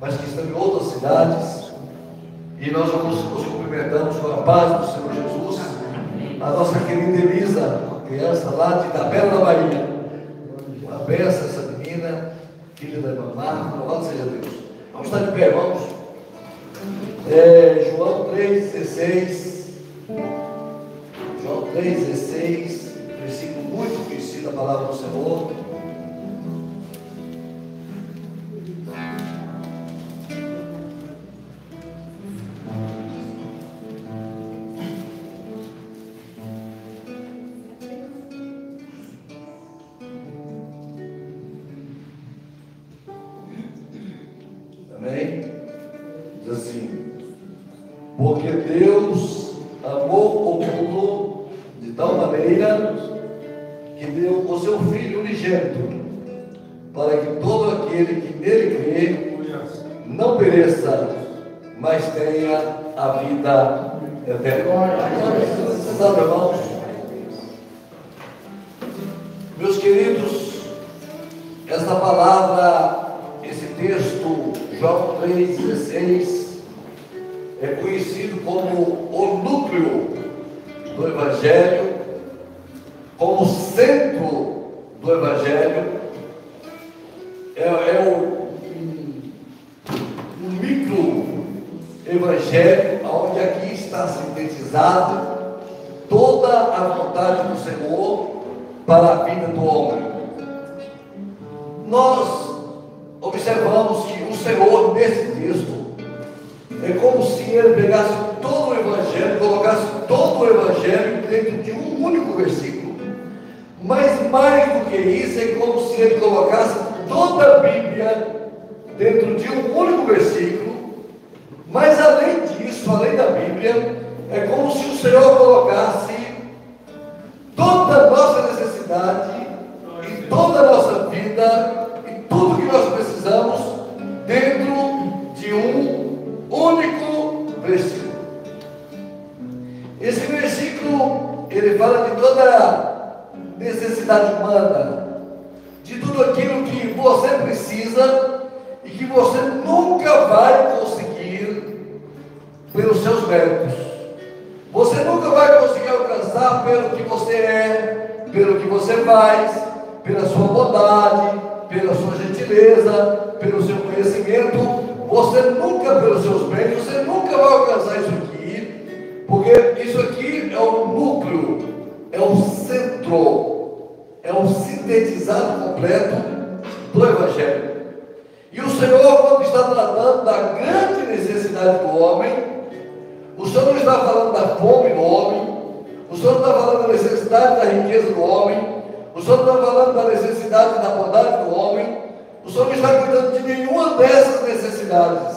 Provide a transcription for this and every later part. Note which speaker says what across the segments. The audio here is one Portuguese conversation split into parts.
Speaker 1: mas que estão em outras cidades. E nós vamos nos cumprimentamos com a paz do Senhor Jesus. A nossa querida Elisa, criança lá de Itabela da Bahia.
Speaker 2: Uma
Speaker 1: benção essa menina, filha da irmã louvado seja Deus. Vamos estar de pé, vamos. É, João 3,16. João 3,16, versículo muito conhecido, a palavra do Senhor. unigênito, para que todo aquele que nele crê não pereça, mas tenha a vida eterna. Irmãos? Meus queridos, esta palavra, esse texto, João 3,16, é conhecido como o núcleo do Evangelho do Evangelho é, é um, um, um micro-evangelho onde aqui está sintetizado toda a vontade do Senhor para a vida do homem. Nós observamos que o Senhor, nesse texto, é como se ele pegasse todo o Evangelho, colocasse todo o Evangelho dentro de um único versículo. Mais do que isso, é como se ele colocasse toda a Bíblia dentro de um único versículo você nunca vai conseguir pelos seus méritos. Você nunca vai conseguir alcançar pelo que você é, pelo que você faz, pela sua bondade, pela sua gentileza, pelo seu conhecimento. Você nunca, pelos seus bens, você nunca vai alcançar isso aqui, porque isso aqui é o núcleo, é o centro, é o sintetizado completo do Evangelho. E o Senhor, quando está tratando da grande necessidade do homem, o Senhor não está falando da fome do homem, o Senhor não está falando da necessidade da riqueza do homem, o Senhor não está falando da necessidade da bondade do homem, o Senhor não está cuidando de nenhuma dessas necessidades.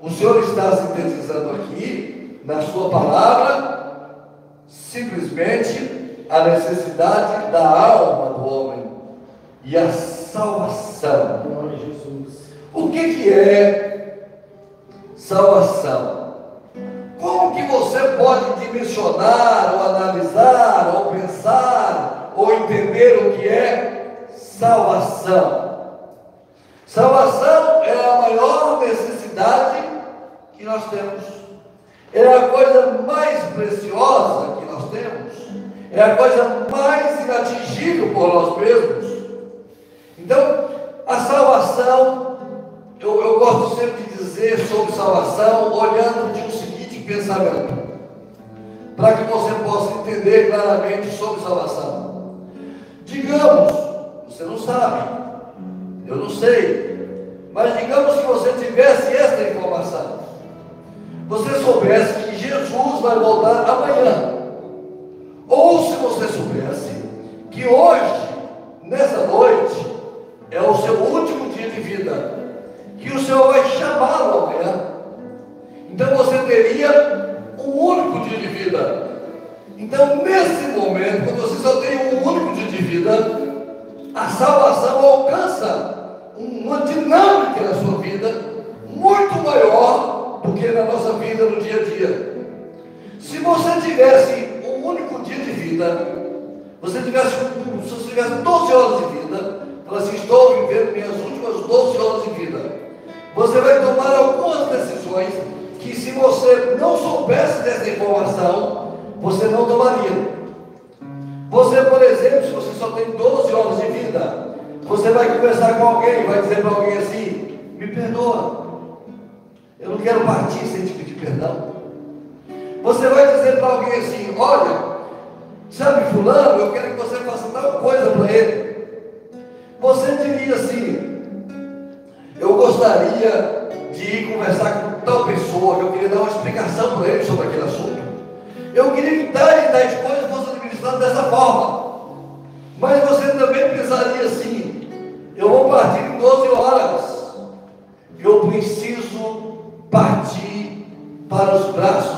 Speaker 1: O Senhor está sintetizando aqui, na Sua palavra, simplesmente a necessidade da alma do homem e a salvação o que, que é salvação? Como que você pode dimensionar, ou analisar, ou pensar, ou entender o que é salvação? Salvação é a maior necessidade que nós temos. É a coisa mais preciosa que nós temos. É a coisa mais inatingível por nós mesmos. Então, a salvação eu, eu gosto sempre de dizer sobre salvação, olhando de um seguinte pensamento, para que você possa entender claramente sobre salvação. Digamos, você não sabe, eu não sei, mas digamos que você tivesse esta informação, você soubesse que Jesus vai voltar amanhã, ou se você soubesse que hoje, nessa noite, é o seu último dia de vida que o Senhor vai chamá-lo amanhã. Então você teria um único dia de vida. Então, nesse momento, quando você só tem um único dia de vida, a salvação alcança uma dinâmica na sua vida muito maior do que na nossa vida no dia a dia. Se você tivesse um único dia de vida, você tivesse, se você tivesse 12 horas de vida, fala assim, estou vivendo minhas últimas 12 horas de vida. Você vai tomar algumas decisões que se você não soubesse dessa informação, você não tomaria. Você, por exemplo, se você só tem 12 horas de vida, você vai conversar com alguém, vai dizer para alguém assim: me perdoa, eu não quero partir sem te pedir perdão. Você vai dizer para alguém assim: olha, sabe, Fulano, eu quero que você faça tal coisa para ele. Você diria assim: eu gostaria de ir conversar com tal pessoa, que eu queria dar uma explicação para ele sobre aquele assunto. Eu queria que tais e tais coisas fossem administradas dessa forma. Mas você também pensaria assim: eu vou partir em 12 horas. Eu preciso partir para os braços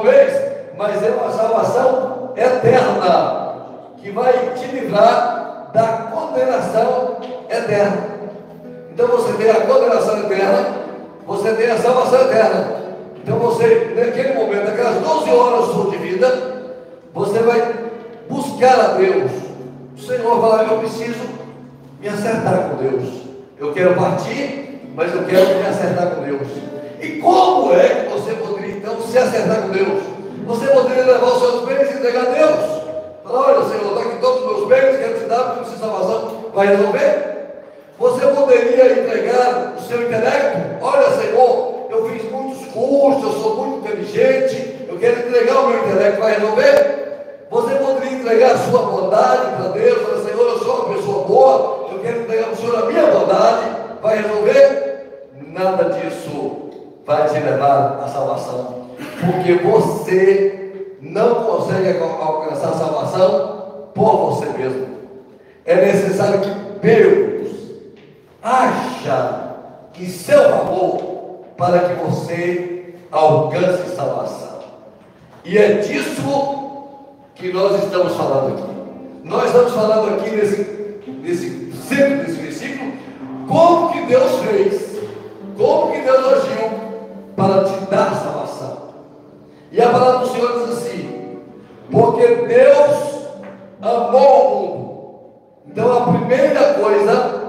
Speaker 1: mês, mas é uma salvação eterna, que vai te livrar da condenação eterna. Então você tem a condenação eterna, você tem a salvação eterna. Então você, naquele momento, aquelas 12 horas sua de vida, você vai buscar a Deus. O Senhor vai eu preciso me acertar com Deus. Eu quero partir, mas eu quero me acertar com Deus. E como é que você poderia então se acertar com Deus? Você poderia levar os seus bens e entregar a Deus. Falar, olha Senhor, está aqui todos os meus bens, quero te dar, porque precisa salvação, vai resolver? Você poderia entregar o seu intelecto? Olha, Senhor, eu fiz muitos cursos, eu sou muito inteligente, eu quero entregar o meu intelecto, vai resolver? Você poderia entregar a sua bondade para Deus, falar, Senhor, eu sou uma pessoa boa, eu quero entregar para o Senhor a minha bondade, vai resolver? Nada disso vai te levar à salvação, porque você não consegue alcançar a salvação por você mesmo. É necessário que Deus haja em seu favor para que você alcance salvação. E é disso que nós estamos falando aqui. Nós estamos falando aqui nesse, nesse centro desse versículo, como que Deus fez, como que Deus agiu para te dar salvação. E a palavra do Senhor diz assim: porque Deus amou o mundo. Então a primeira coisa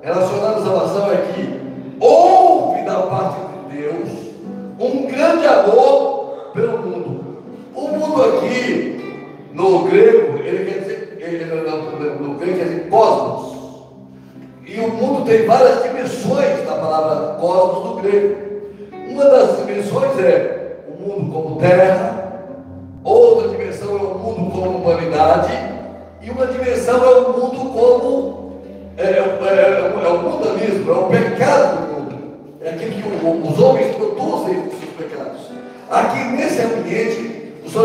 Speaker 1: relacionada à salvação é que houve da parte de Deus um grande amor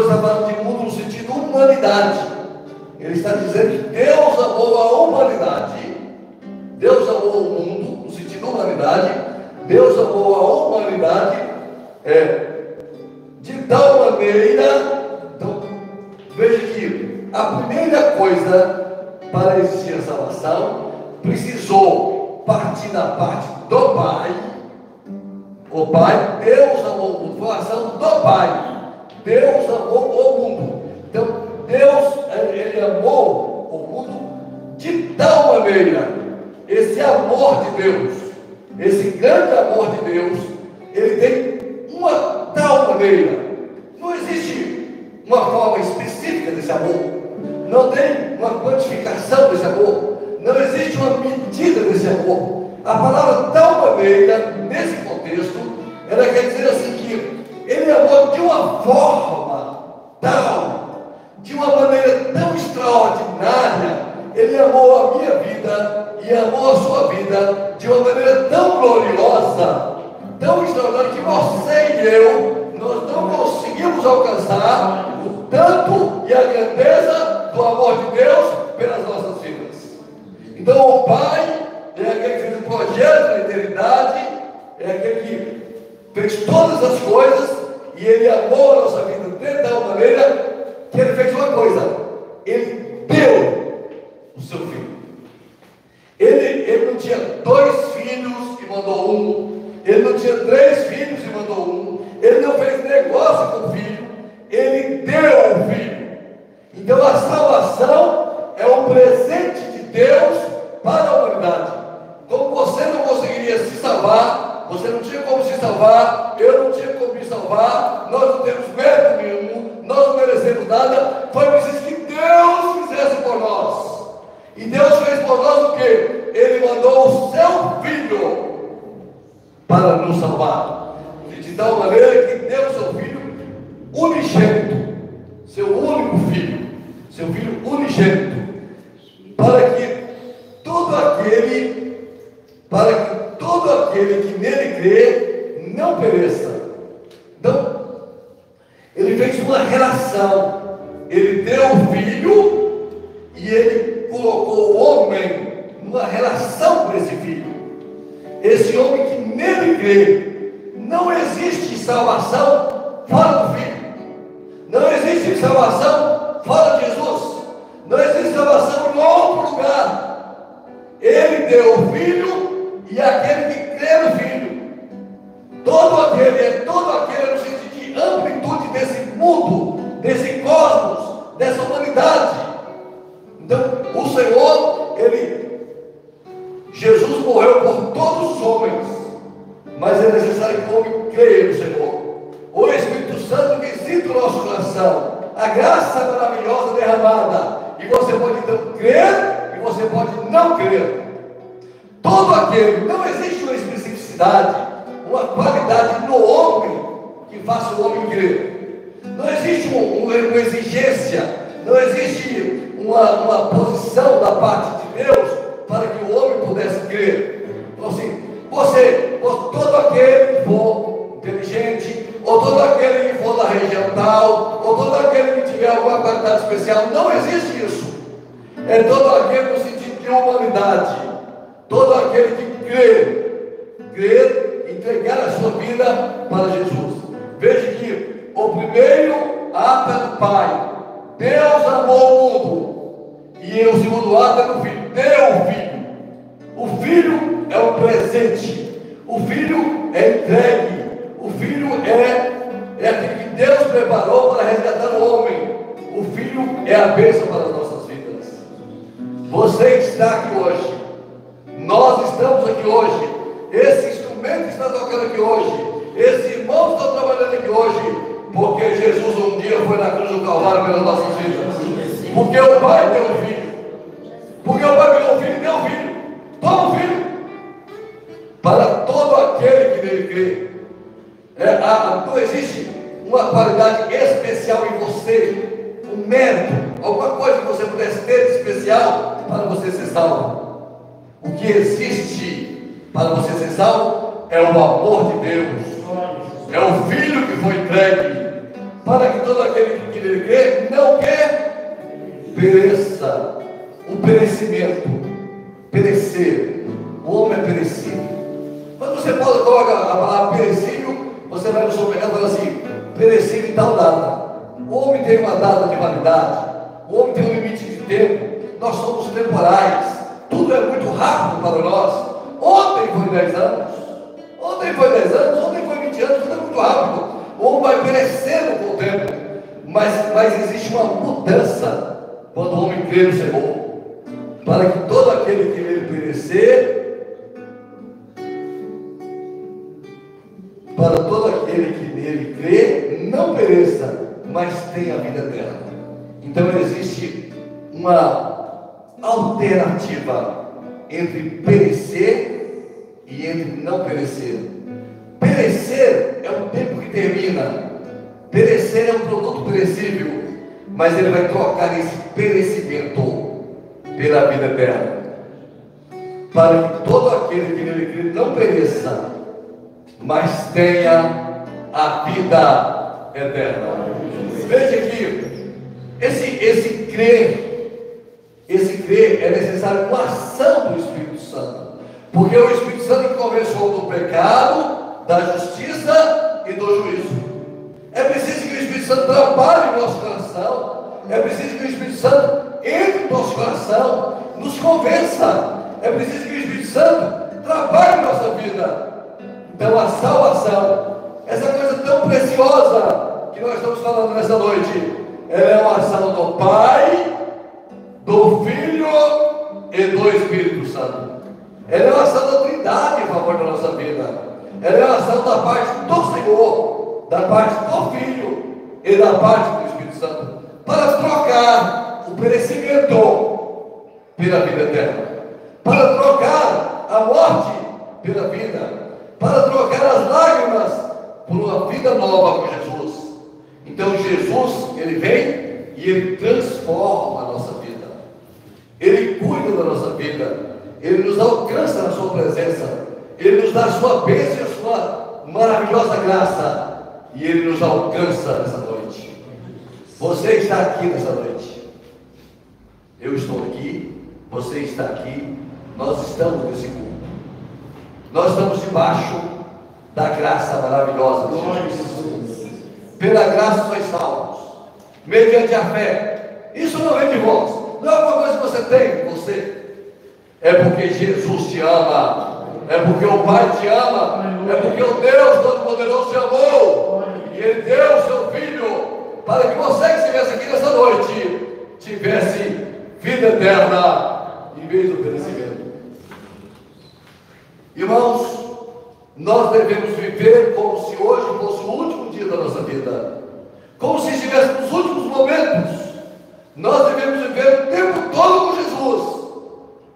Speaker 1: ambiente, o Senhor está falando de mundo no sentido humanidade. Ele está dizendo que Deus amou a humanidade. Deus amou o mundo no sentido humanidade Deus amou a humanidade é, de tal maneira, então, veja que a primeira coisa para existir a salvação precisou partir da parte do Pai. O Pai, Deus amou o mundo, foi a ação do Pai. Deus amou o mundo. Então, Deus, ele amou o mundo de tal maneira, esse amor de Deus esse grande amor de Deus, ele tem uma tal maneira. Não existe uma forma específica desse amor. Não tem uma quantificação desse amor. Não existe uma medida desse amor. A palavra tal maneira, nesse contexto, ela quer dizer assim que ele amou de uma forma tal, de uma maneira tão extraordinária, ele amou a minha vida e amou a sua vida de uma maneira tão gloriosa, tão extraordinária, que você e eu, nós não conseguimos alcançar o tanto e a grandeza do amor de Deus pelas nossas vidas. Então, o Pai é aquele que fez o projeto da eternidade, é aquele que fez todas as coisas e ele amou a nossa vida de tal maneira que ele fez uma coisa: ele deu o seu filho. Ele, ele não tinha dois filhos e mandou um, ele não tinha três filho unigênito, todo aquele no sentido de humanidade, todo aquele que crê, crer, entregar a sua vida para Jesus. Veja que o primeiro ato é do Pai. Deus amou o mundo. E o segundo ato é do Filho. Deu o Filho. O Filho é um presente. O Filho é entregue. O Filho é, é aquilo que Deus preparou para resgatar o homem. O Filho é a bênção para vidas. Você está aqui hoje. Nós estamos aqui hoje. Esse instrumento está tocando aqui hoje. Esse irmão está trabalhando aqui hoje. Porque Jesus um dia foi na cruz do Calvário pelas nossas vidas. Porque o Pai deu o filho. Porque o Pai deu o filho e deu o filho. Toma o filho. Para todo aquele que nele crê. É, a, não existe uma qualidade especial em você, um mérito, alguma coisa que você pudesse ter de especial para você ser salvo. O que existe para você ser salvo é o amor de Deus.
Speaker 2: É o
Speaker 1: Filho que foi entregue para que todo aquele que nele crê não quer pereça. O perecimento, perecer. O homem é perecível. Quando você coloca a palavra perecível, você vai no supermercado e fala assim, perecível em tal data. O homem tem uma data de validade, o homem tem um limite de tempo, nós somos temporais, tudo é muito rápido para nós. Ontem foi 10 anos, ontem foi 10 anos, ontem foi 20 anos, tudo é muito rápido. O homem vai perecendo com o tempo, mas, mas existe uma mudança quando o homem crê no Senhor, para que todo aquele que nele perecer, para todo aquele que nele crê, não pereça, mas tenha vida eterna. Então existe uma alternativa entre perecer e entre não perecer. Perecer é um tempo que termina. Perecer é um produto perecível, mas ele vai trocar esse perecimento pela vida eterna. Para que todo aquele que nele crê não pereça, mas tenha a vida eterna. Veja aqui, esse, esse crer, esse crer é necessário uma ação do Espírito Santo. Porque o Espírito Santo começou no pecado, da justiça e do juízo. É preciso que o Espírito Santo trabalhe no nosso coração. É preciso que o Espírito Santo entre no nosso coração, nos convença. É preciso que o Espírito Santo trabalhe em nossa vida. Então a salvação, essa coisa tão preciosa que nós estamos falando nessa noite, ela é uma ação do Pai, do Filho e do Espírito Santo. Ela é uma ação da Trindade em favor da nossa vida. Ela é uma ação da parte do Senhor, da parte do Filho e da parte do Espírito Santo, para trocar o perecimento pela vida eterna, para trocar a morte pela vida, para trocar as lágrimas por uma vida nova com Jesus. Então Jesus, ele vem e ele transforma a nossa vida. Ele cuida da nossa vida. Ele nos alcança na sua presença. Ele nos dá a sua bênção e a sua maravilhosa graça. E ele nos alcança nessa noite. Você está aqui nessa noite. Eu estou aqui, você está aqui, nós estamos nesse culto. Nós estamos debaixo da graça maravilhosa de Jesus. Pela graça sois salvos, mediante a fé. Isso não vem de vós, não é uma coisa que você tem, você. É porque Jesus te ama, é porque o Pai te ama, é porque o Deus Todo-Poderoso te amou, e Ele deu o seu Filho para que você que estivesse aqui nessa noite tivesse vida eterna em vez do perecimento. Irmãos, nós devemos viver como se hoje fosse o último dia da nossa vida, como se estivéssemos nos últimos momentos. Nós devemos viver o tempo todo com Jesus,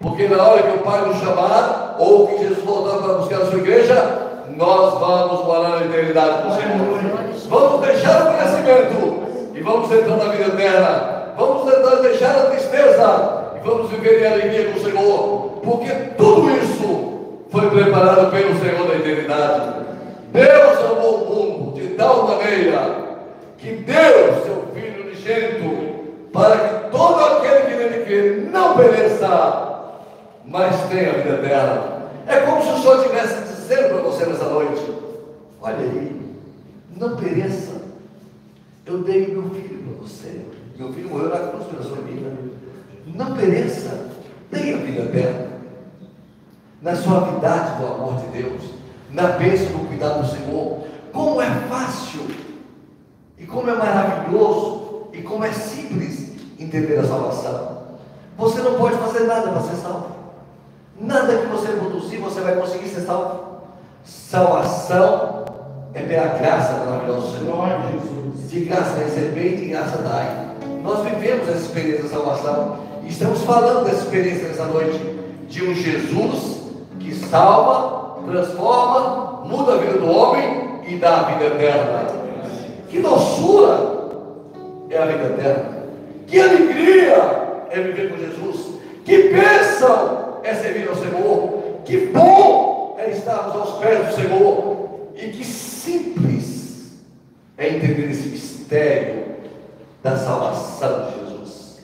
Speaker 1: porque na hora que o Pai nos chamar, ou que Jesus voltar para buscar a sua igreja, nós vamos morar na eternidade com o Senhor. Vamos deixar o conhecimento e vamos entrar na vida eterna. Vamos entrar, deixar a tristeza e vamos viver em alegria com o Senhor, porque tudo isso foi preparado pelo Senhor da eternidade. Deus amou o mundo de tal maneira que deu seu Filho unigênito para que todo aquele que nele crê não pereça, mas tenha vida eterna. É como se o Senhor estivesse dizendo para você nessa noite: Olha aí, não pereça. Eu dei meu filho para você. Meu filho morreu na cruz pela sua vida. Não pereça, tenha vida eterna na suavidade do amor de Deus, na bênção do cuidado do Senhor. Como é fácil, e como é maravilhoso, e como é simples entender a salvação. Você não pode fazer nada para ser salvo. Nada que você produzir, você vai conseguir ser salvo. Salvação é pela graça maravilhosa do Senhor. De graça receber e de graça dar. Nós vivemos essa experiência da salvação. E estamos falando dessa experiência nessa noite. De um Jesus que salva, transforma, muda a vida do homem e dá a vida eterna. Que doçura é a vida eterna. Que alegria é viver com Jesus. Que bênção é servir ao Senhor. Que bom é estarmos aos pés do Senhor. E que simples é entender esse mistério da salvação de Jesus.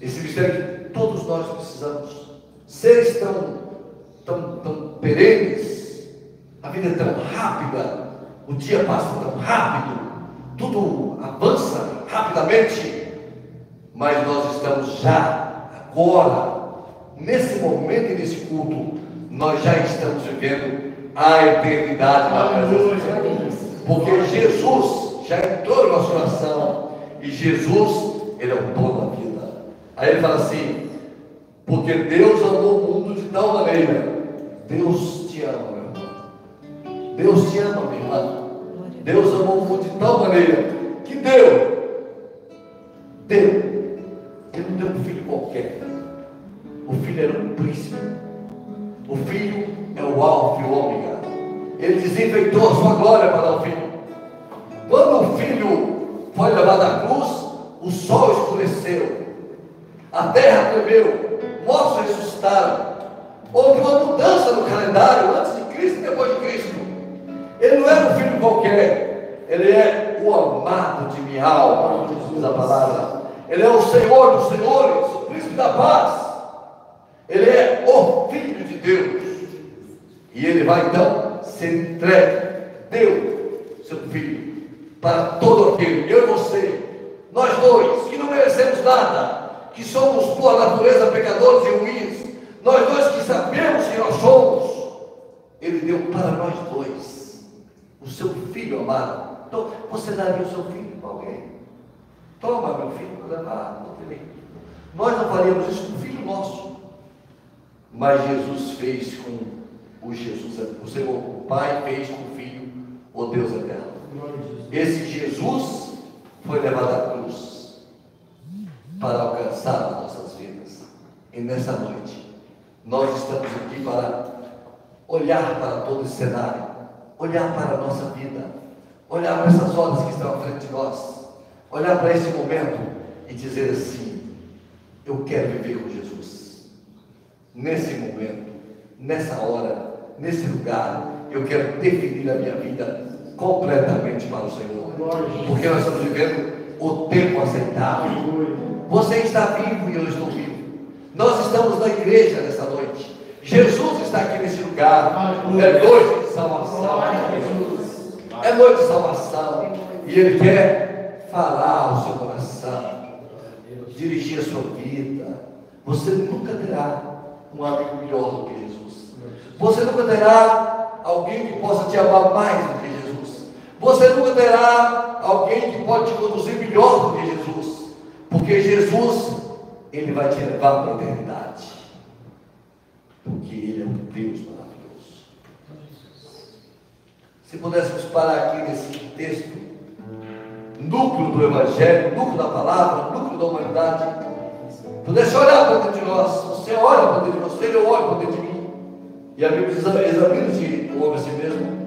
Speaker 1: Esse mistério que todos nós precisamos. Seres tão tão, tão perenes, a vida é tão rápida, o dia passa tão rápido, tudo avança rapidamente, mas nós estamos já, agora, nesse momento e nesse culto, nós já estamos vivendo a eternidade na presença de.
Speaker 2: Porque
Speaker 1: Jesus já entrou no nosso coração e Jesus, Ele é o dono da vida. Aí ele fala assim: porque Deus amou o mundo de tal maneira Deus te ama, meu irmão. Deus te ama, minha irmã. Deus amou o mundo de tal maneira que. Deu. Desinfeitou a sua glória para o filho. Quando o filho foi levado à cruz, o sol escureceu. A terra tremeu. Mortos ressuscitaram. Houve uma mudança no calendário antes de Cristo e depois de Cristo. Ele não era um filho qualquer, ele é o amado de minha alma, diz a palavra. Ele é o Senhor dos senhores, o príncipe da paz. Ele é o Filho de Deus. E ele vai então ser entregue, deu seu filho para todo aquele, eu e você, nós dois, que não merecemos nada, que somos por natureza pecadores e ruins, nós dois que sabemos que nós somos, ele deu para nós dois o seu filho amado. Então, você daria o seu filho para alguém? Toma, meu filho, levar, não tem Nós não faríamos isso com o filho nosso. Mas Jesus fez com o Jesus, o Senhor, o Pai fez com o Filho, o Deus eterno. Esse Jesus foi levado à cruz para alcançar as nossas vidas. E nessa noite, nós estamos aqui para olhar para todo esse cenário, olhar para a nossa vida, olhar para essas horas que estão à frente de nós, olhar para esse momento e dizer assim: eu quero viver com Jesus. Nesse momento, nessa hora, nesse lugar, eu quero definir a minha vida completamente para o Senhor.
Speaker 2: Porque nós estamos
Speaker 1: vivendo o tempo aceitável. Você está vivo e eu estou vivo. Nós estamos na igreja nessa noite. Jesus está aqui nesse lugar.
Speaker 2: É
Speaker 1: noite de salvação. É noite de salvação. E Ele quer falar ao seu coração, dirigir a sua vida. Você nunca terá um amigo melhor do que Jesus. Você nunca terá alguém que possa te amar mais do que Jesus. Você nunca terá alguém que pode te conduzir melhor do que Jesus. Porque Jesus, Ele vai te levar para a eternidade porque Ele é um Deus maravilhoso. Se pudéssemos parar aqui nesse texto, núcleo do Evangelho, núcleo da palavra, núcleo da humanidade, pudesse olhar para dentro de nós, você olha para dentro de você, eu olho para dentro de mim, e a Bíblia diz: examine-se o homem a si mesmo.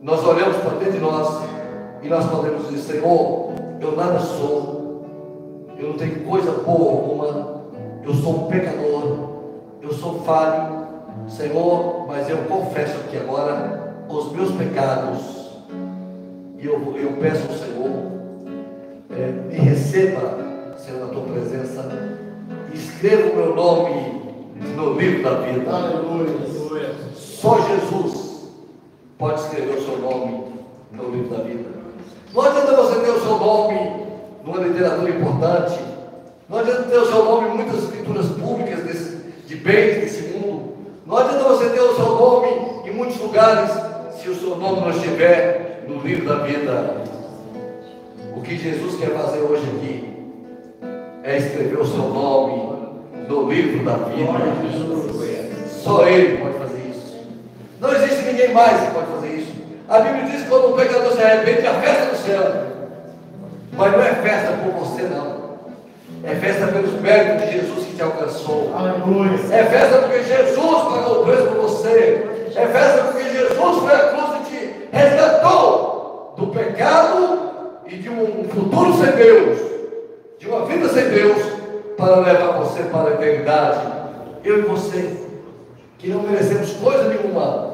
Speaker 1: Nós olhamos para dentro de nós e nós podemos dizer: Senhor, eu nada sou, eu não tenho coisa boa alguma, eu sou um pecador, eu sou falho, Senhor, mas eu confesso aqui agora os meus pecados. E eu, eu peço ao Senhor, é, me receba, Senhor, na tua presença. Escreva o meu nome no livro da vida.
Speaker 2: Aleluia.
Speaker 1: Só Jesus pode escrever o seu nome no livro da vida. Não adianta você ter o seu nome numa literatura importante. Não adianta ter o seu nome em muitas escrituras públicas desse de bens desse mundo. Não adianta você ter o seu nome em muitos lugares se o seu nome não estiver no livro da vida. O que Jesus quer fazer hoje aqui é escrever o seu nome no livro da vida. Só Ele pode fazer isso. Não existe ninguém mais pode fazer isso. A Bíblia diz que quando um pecador se arrepende, a festa do céu. Mas não é festa por você, não. É festa pelos méritos de Jesus que te alcançou.
Speaker 2: Aleluia.
Speaker 1: É festa porque Jesus pagou o preço por você. É festa porque Jesus foi a cruz e te resgatou do pecado e de um futuro sem Deus, de uma vida sem Deus, para levar você para a eternidade. Eu e você, que não merecemos coisa nenhuma,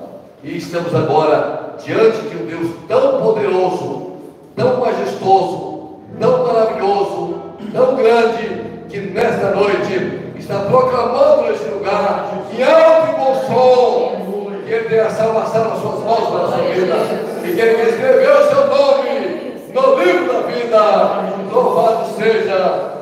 Speaker 1: e estamos agora diante de um Deus tão poderoso, tão majestoso, tão maravilhoso tão grande que nesta noite está proclamando nesse lugar em alto e bom som que Ele tem a salvação nas suas mãos para a sua vida e que Ele escreveu o seu nome no livro da vida. Louvado seja